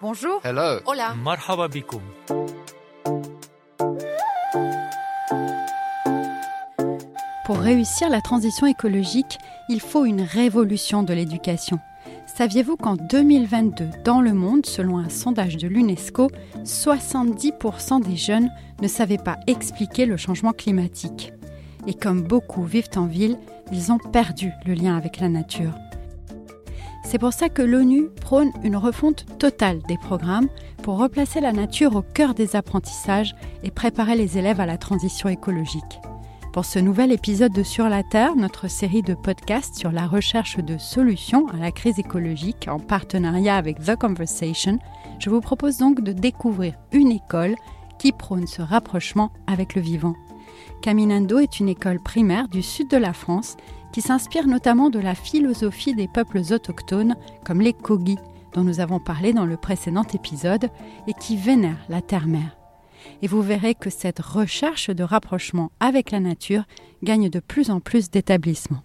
Bonjour. Hola. Marhaba Pour réussir la transition écologique, il faut une révolution de l'éducation. Saviez-vous qu'en 2022, dans le monde, selon un sondage de l'UNESCO, 70% des jeunes ne savaient pas expliquer le changement climatique? Et comme beaucoup vivent en ville, ils ont perdu le lien avec la nature. C'est pour ça que l'ONU prône une refonte totale des programmes pour replacer la nature au cœur des apprentissages et préparer les élèves à la transition écologique. Pour ce nouvel épisode de Sur la Terre, notre série de podcasts sur la recherche de solutions à la crise écologique en partenariat avec The Conversation, je vous propose donc de découvrir une école qui prône ce rapprochement avec le vivant. Caminando est une école primaire du sud de la France qui s'inspire notamment de la philosophie des peuples autochtones comme les Kogi, dont nous avons parlé dans le précédent épisode, et qui vénèrent la terre-mère. Et vous verrez que cette recherche de rapprochement avec la nature gagne de plus en plus d'établissements.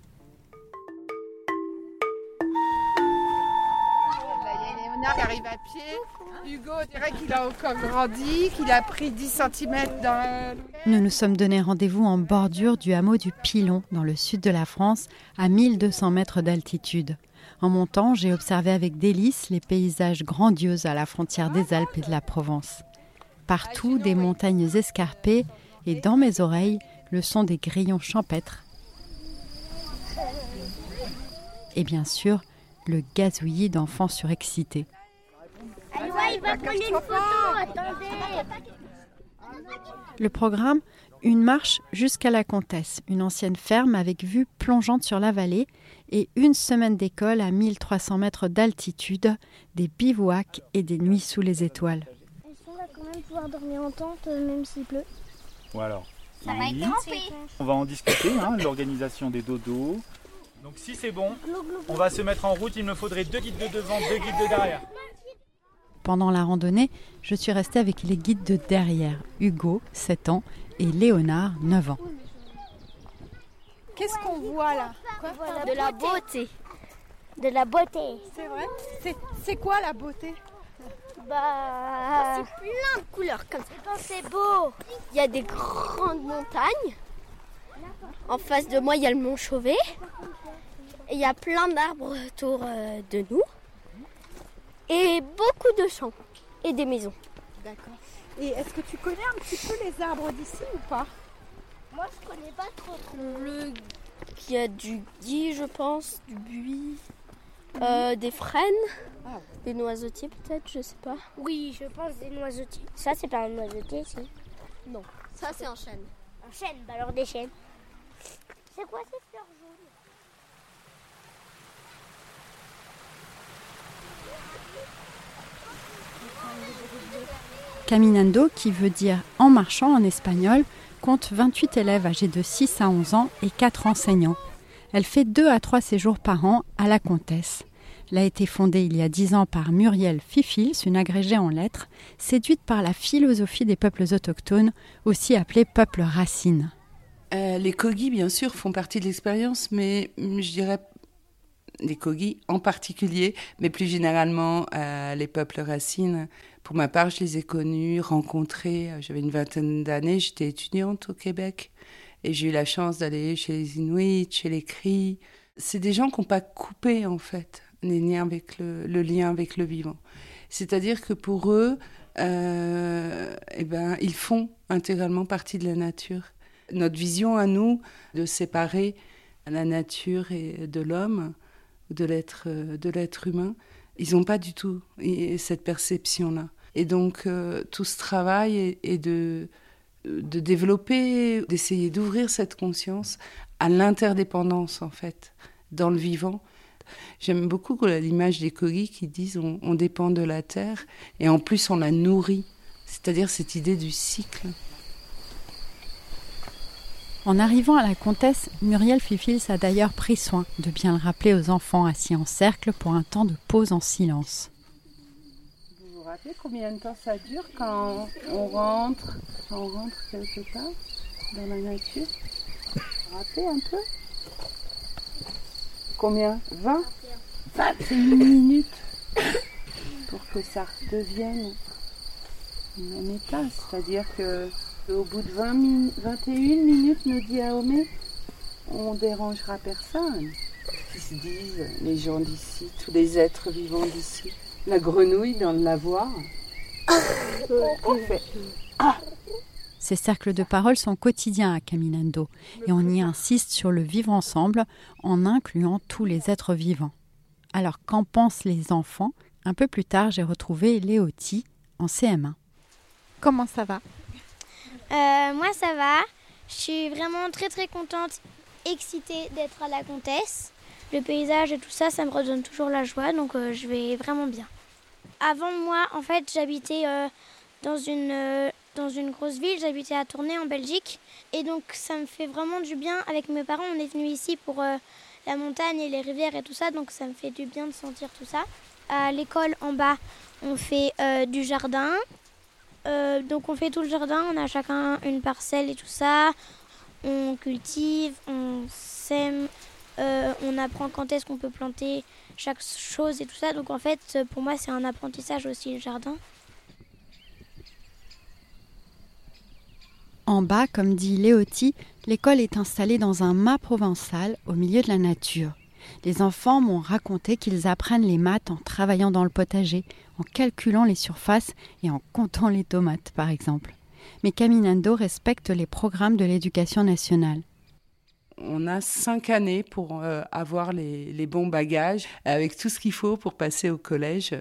Hugo, dirait qu'il a encore grandi, qu'il a pris 10 cm dans. Nous nous sommes donné rendez-vous en bordure du hameau du Pilon, dans le sud de la France, à 1200 mètres d'altitude. En montant, j'ai observé avec délice les paysages grandioses à la frontière des Alpes et de la Provence. Partout, des montagnes escarpées et dans mes oreilles, le son des grillons champêtres. Et bien sûr, le gazouillis d'enfants surexcités. Ouais, il va prendre une photo, attendez. Le programme Une marche jusqu'à la Comtesse, une ancienne ferme avec vue plongeante sur la vallée et une semaine d'école à 1300 mètres d'altitude, des bivouacs et des nuits sous les étoiles. Est-ce qu'on va quand même pouvoir dormir en tente euh, même s'il pleut? Ou alors Ça va être trempé. On va en discuter, hein, l'organisation des dodos. Donc si c'est bon, on va se mettre en route. Il me faudrait deux guides de devant, deux guides de derrière. Pendant la randonnée, je suis restée avec les guides de derrière, Hugo, 7 ans, et Léonard, 9 ans. Qu'est-ce qu'on voit là? De la beauté. De la beauté. C'est vrai? C'est- quoi la beauté? Bah. C'est plein de couleurs comme ça. C'est beau. Il y a des grandes montagnes. En face de moi, il y a le mont Chauvet. Et il y a plein d'arbres autour euh, de nous. Et beaucoup de champs. Et des maisons. D'accord. Et est-ce que tu connais un petit peu les arbres d'ici ou pas? Moi, je connais pas trop. Le... Il y a du gui, je pense, du buis, euh, des frênes, Ah. des noisetiers peut-être, je sais pas. Oui, je pense des noisetiers. Ça, c'est pas un noisetier, si Non, ça, c'est un chêne. Un chêne, bah alors des chênes. C'est quoi ces fleurs jaunes Caminando, qui veut dire en marchant en espagnol, compte 28 élèves âgés de 6 à 11 ans et 4 enseignants. Elle fait 2 à 3 séjours par an à la Comtesse. Elle a été fondée il y a 10 ans par Muriel Fifils, une agrégée en lettres, séduite par la philosophie des peuples autochtones, aussi appelés peuples racines. Euh, les Kogi, bien sûr, font partie de l'expérience, mais hum, je dirais les Kogi en particulier, mais plus généralement euh, les peuples racines. Pour ma part, je les ai connus, rencontrés. euh, J'avais une vingtaine d'années, j'étais étudiante au Québec et j'ai eu la chance d'aller chez les Inuits, chez les Cris. C'est des gens qui n'ont pas coupé en fait les avec le, le lien avec le vivant. C'est-à-dire que pour eux, euh, eh ben, ils font intégralement partie de la nature notre vision à nous de séparer la nature et de l'homme, de l'être, euh, de l'être humain, ils n'ont pas du tout et- cette perception-là. Et donc euh, tout ce travail est, est de, développer, d'essayer d'ouvrir cette conscience à l'interdépendance en fait dans le vivant. J'aime beaucoup l'image des Kogi qui disent on dépend de la terre et en plus on la nourrit, c'est-à-dire cette idée du cycle. En arrivant à la comtesse, Muriel Fifils a d'ailleurs pris soin de bien le rappeler aux enfants assis en cercle pour un temps de pause en silence. Vous vous rappelez combien de temps ça dure quand on rentre, quand on rentre quelque part dans la nature? Vous vous rappelez un peu? Combien? 20 21 minutes pour que ça redevienne une état. C'est-à-dire que au bout de 20 21 minutes, nous dit Aomé, on dérangera personne. Ils se disent, les gens d'ici, tous les êtres vivants d'ici. La grenouille dans le lavoir. Ah Ces cercles de parole sont quotidiens à Caminando et on y insiste sur le vivre ensemble en incluant tous les êtres vivants. Alors qu'en pensent les enfants? Un peu plus tard, j'ai retrouvé Léoti en CM1. Comment ça va? Euh, Moi, ça va. Je suis vraiment très très contente, excitée d'être à la comtesse. Le paysage et tout ça, ça me redonne toujours la joie, donc euh, je vais vraiment bien. Avant moi, en fait, j'habitais euh, dans, une, dans une grosse ville, j'habitais à Tournai en Belgique. Et donc, ça me fait vraiment du bien. Avec mes parents, on est venus ici pour la montagne et les rivières et tout ça, donc ça me fait du bien de sentir tout ça. À l'école en bas, on fait du jardin, euh, donc on fait tout le jardin, on a chacun une parcelle et tout ça. On cultive, on sème, euh, on apprend quand est-ce qu'on peut planter chaque chose et tout ça. Donc en fait, pour moi, c'est un apprentissage aussi le jardin. En bas, comme dit Léoti, l'école est installée dans un mât provençal au milieu de la nature. Les enfants m'ont raconté qu'ils apprennent les maths en travaillant dans le potager, en calculant les surfaces et en comptant les tomates, par exemple. Mais Caminando respecte les programmes de l'éducation nationale. On a cinq années pour euh, avoir les, les, bons bagages, avec tout ce qu'il faut pour passer au collège.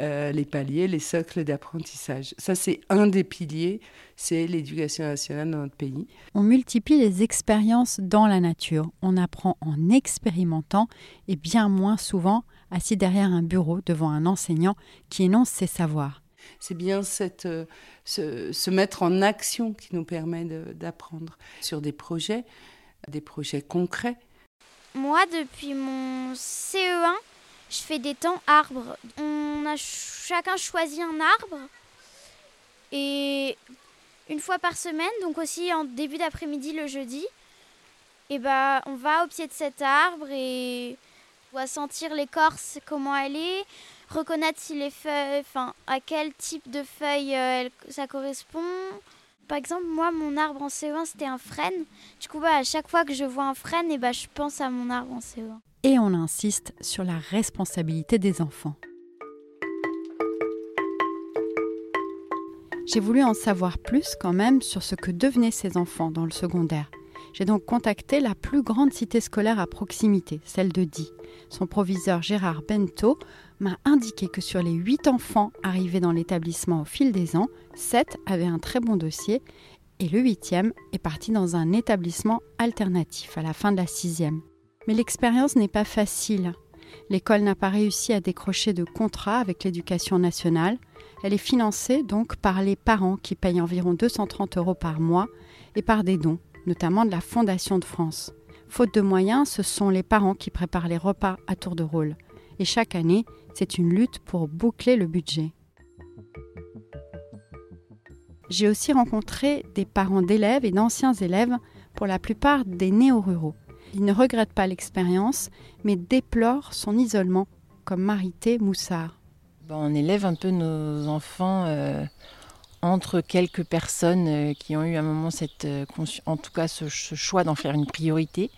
Euh, les paliers, les socles d'apprentissage. Ça, c'est un des piliers, c'est l'éducation nationale dans notre pays. On multiplie les expériences dans la nature. On apprend en expérimentant et bien moins souvent assis derrière un bureau devant un enseignant qui énonce ses savoirs. C'est bien cette, euh, se, mettre en action qui nous permet d'apprendre sur des projets, des projets concrets. Moi, depuis mon CE1, je fais des temps arbres. On a chacun choisi un arbre. Et une fois par semaine, donc aussi en début d'après-midi le jeudi, et bah, on va au pied de cet arbre et on va sentir l'écorce, comment elle est, reconnaître si les feuilles, enfin à quel type de feuilles euh, ça correspond. Par exemple, moi, mon arbre en CE1, c'était un frêne. Du coup, bah, à chaque fois que je vois un frêne, et bah, je pense à mon arbre en CE1 et on insiste sur la responsabilité des enfants. J'ai voulu en savoir plus quand même sur ce que devenaient ces enfants dans le secondaire. J'ai donc contacté la plus grande cité scolaire à proximité, celle de Die. Son proviseur Gérard Bento m'a indiqué que sur les 8 enfants arrivés dans l'établissement au fil des ans, 7 avaient un très bon dossier et le huitième est parti dans un établissement alternatif à la fin de la sixième. Mais l'expérience n'est pas facile. L'école n'a pas réussi à décrocher de contrat avec l'éducation nationale. Elle est financée donc par les parents qui payent environ 230 euros par mois et par des dons, notamment de la Fondation de France. Faute de moyens, ce sont les parents qui préparent les repas à tour de rôle. Et chaque année, c'est une lutte pour boucler le budget. J'ai aussi rencontré des parents d'élèves et d'anciens élèves, pour la plupart des néo-ruraux. Il ne regrette pas l'expérience, mais déplore son isolement, comme Marité Moussard. On élève un peu nos enfants euh, entre quelques personnes euh, qui ont eu un moment cette, euh, en tout cas ce, choix d'en faire une priorité,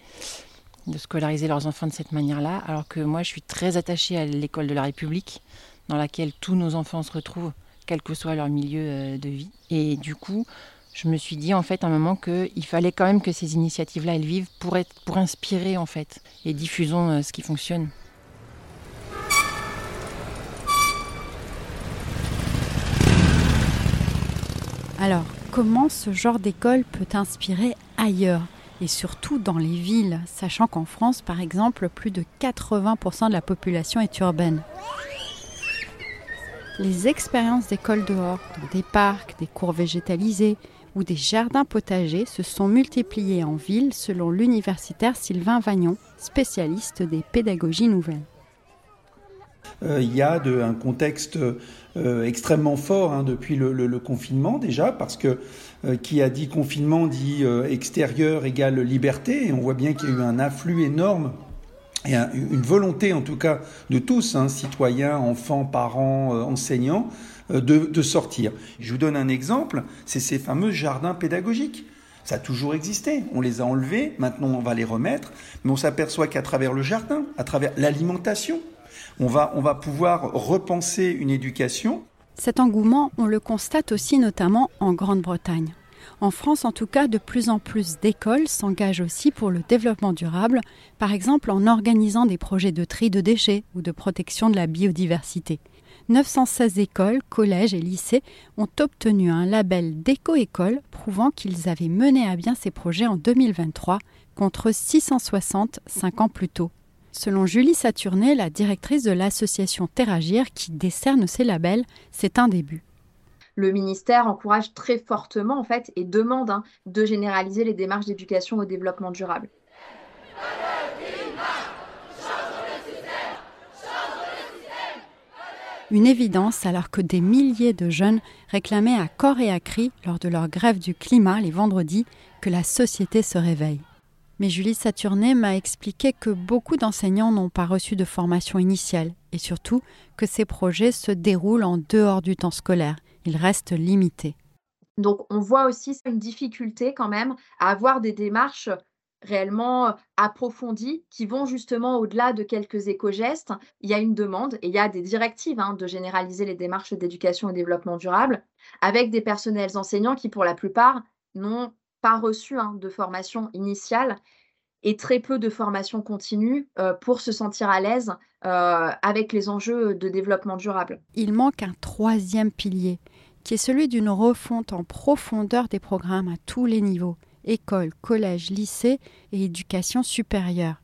de scolariser leurs enfants de cette manière-là, alors que moi je suis très attachée à l'école de la République, dans laquelle tous nos enfants se retrouvent, quel que soit leur milieu de vie. Et du coup, je me suis dit en fait à un moment qu'il fallait quand même que ces initiatives-là elles vivent pour, être, pour inspirer en fait et diffusons ce qui fonctionne. Alors, comment ce genre d'école peut inspirer ailleurs et surtout dans les villes, sachant qu'en France, par exemple, plus de 80% de la population est urbaine? Les expériences d'école dehors, dans des parcs, des cours végétalisés, où des jardins potagers se sont multipliés en ville selon l'universitaire Sylvain Vagnon, spécialiste des pédagogies nouvelles. Euh, il y a un contexte euh, extrêmement fort hein, depuis le, confinement déjà, parce que euh, qui a dit confinement dit extérieur égale liberté, et on voit bien qu'il y a eu un afflux énorme et une volonté en tout cas de tous, hein, citoyens, enfants, parents, enseignants, de, sortir. Je vous donne un exemple, c'est ces fameux jardins pédagogiques. Ça a toujours existé, on les a enlevés, maintenant on va les remettre, mais on s'aperçoit qu'à travers le jardin, à travers l'alimentation, on va, pouvoir repenser une éducation. Cet engouement, on le constate aussi notamment en Grande-Bretagne. En France, en tout cas, de plus en plus d'écoles s'engagent aussi pour le développement durable, par exemple en organisant des projets de tri de déchets ou de protection de la biodiversité. 916 écoles, collèges et lycées ont obtenu un label d'éco-école prouvant qu'ils avaient mené à bien ces projets en 2023 contre 660 cinq ans plus tôt. Selon Julie Saturnet, la directrice de l'association Terragir qui décerne ces labels, c'est un début le ministère encourage très fortement en fait et demande hein, de généraliser les démarches d'éducation au développement durable. Une évidence alors que des milliers de jeunes réclamaient à corps et à cri lors de leur grève du climat les vendredis que la société se réveille. Mais Julie Saturnet m'a expliqué que beaucoup d'enseignants n'ont pas reçu de formation initiale et surtout que ces projets se déroulent en dehors du temps scolaire il reste limité. Donc on voit aussi une difficulté quand même à avoir des démarches réellement approfondies qui vont justement au-delà de quelques éco-gestes. Il y a une demande et il y a des directives hein, de généraliser les démarches d'éducation et développement durable avec des personnels enseignants qui pour la plupart n'ont pas reçu hein, de formation initiale et très peu de formation continue euh, pour se sentir à l'aise euh, avec les enjeux de développement durable. Il manque un troisième pilier, qui est celui d'une refonte en profondeur des programmes à tous les niveaux, école, collège, lycée et éducation supérieure.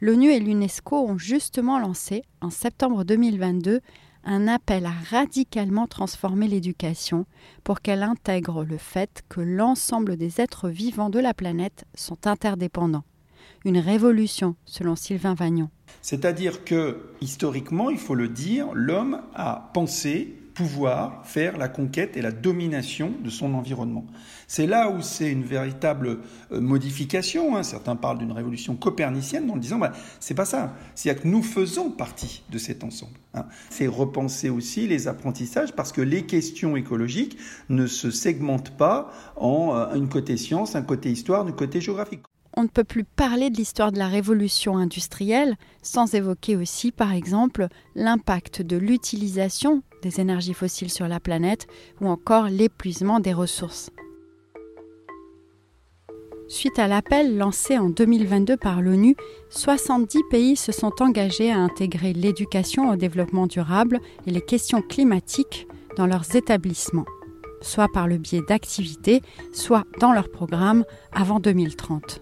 L'ONU et l'UNESCO ont justement lancé, en septembre 2022, un appel à radicalement transformer l'éducation pour qu'elle intègre le fait que l'ensemble des êtres vivants de la planète sont interdépendants. Une révolution, selon Sylvain Vagnon. C'est-à-dire que, historiquement, il faut le dire, l'homme a pensé pouvoir faire la conquête et la domination de son environnement. C'est là où c'est une véritable euh, modification. Hein. Certains parlent d'une révolution copernicienne en disant bah, c'est pas ça. C'est-à-dire que nous faisons partie de cet ensemble. Hein. C'est repenser aussi les apprentissages parce que les questions écologiques ne se segmentent pas en euh, une côté science, un côté histoire, un côté géographique on ne peut plus parler de l'histoire de la révolution industrielle sans évoquer aussi, par exemple, l'impact de l'utilisation des énergies fossiles sur la planète ou encore l'épuisement des ressources. Suite à l'appel lancé en 2022 par l'ONU, 70 pays se sont engagés à intégrer l'éducation au développement durable et les questions climatiques dans leurs établissements, soit par le biais d'activités, soit dans leurs programmes avant 2030.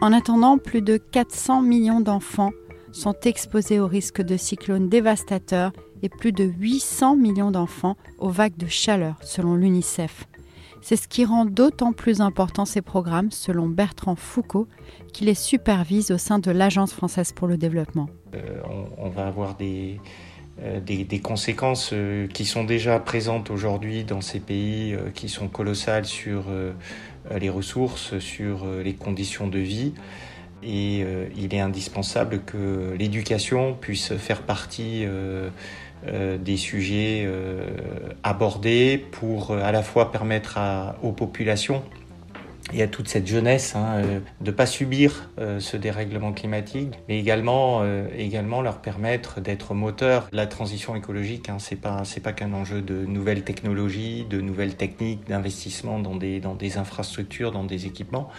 En attendant, plus de 400 millions d'enfants sont exposés au risque de cyclones dévastateurs et plus de 800 millions d'enfants aux vagues de chaleur, selon l'UNICEF. C'est ce qui rend d'autant plus important ces programmes, selon Bertrand Foucault, qui les supervise au sein de l'Agence française pour le développement. Euh, on, va avoir des, euh, des, conséquences euh, qui sont déjà présentes aujourd'hui dans ces pays, qui sont colossales sur euh, les ressources, sur euh, les conditions de vie. Et euh, il est indispensable que l'éducation puisse faire partie des sujets abordés pour à la fois permettre aux populations et à toute cette jeunesse hein, de ne pas subir ce dérèglement climatique, mais également, également leur permettre d'être moteurs. La transition écologique, hein, pas c'est pas qu'un enjeu de nouvelles technologies, de nouvelles techniques, d'investissement dans des dans des infrastructures, dans des équipements.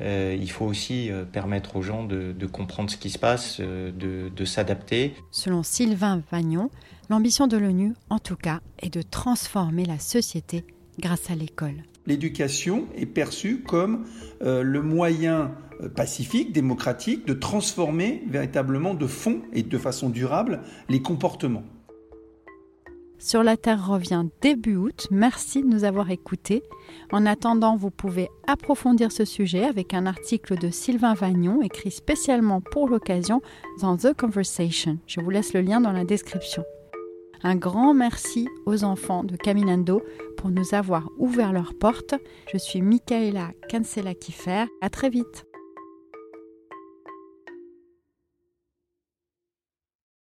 Euh, il faut aussi euh, permettre aux gens de, comprendre ce qui se passe, euh, de s'adapter. Selon Sylvain Vagnon, l'ambition de l'ONU, en tout cas, est de transformer la société grâce à l'école l'éducation est perçue comme euh, le moyen euh, pacifique, démocratique, de transformer véritablement de fond et de façon durable les comportements. Sur la Terre revient début août. Merci de nous avoir écoutés. En attendant, vous pouvez approfondir ce sujet avec un article de Sylvain Vagnon écrit spécialement pour l'occasion dans The Conversation. Je vous laisse le lien dans la description. Un grand merci aux enfants de Caminando pour nous avoir ouvert leurs portes. Je suis Michaela Cancela Kiffer. À très vite.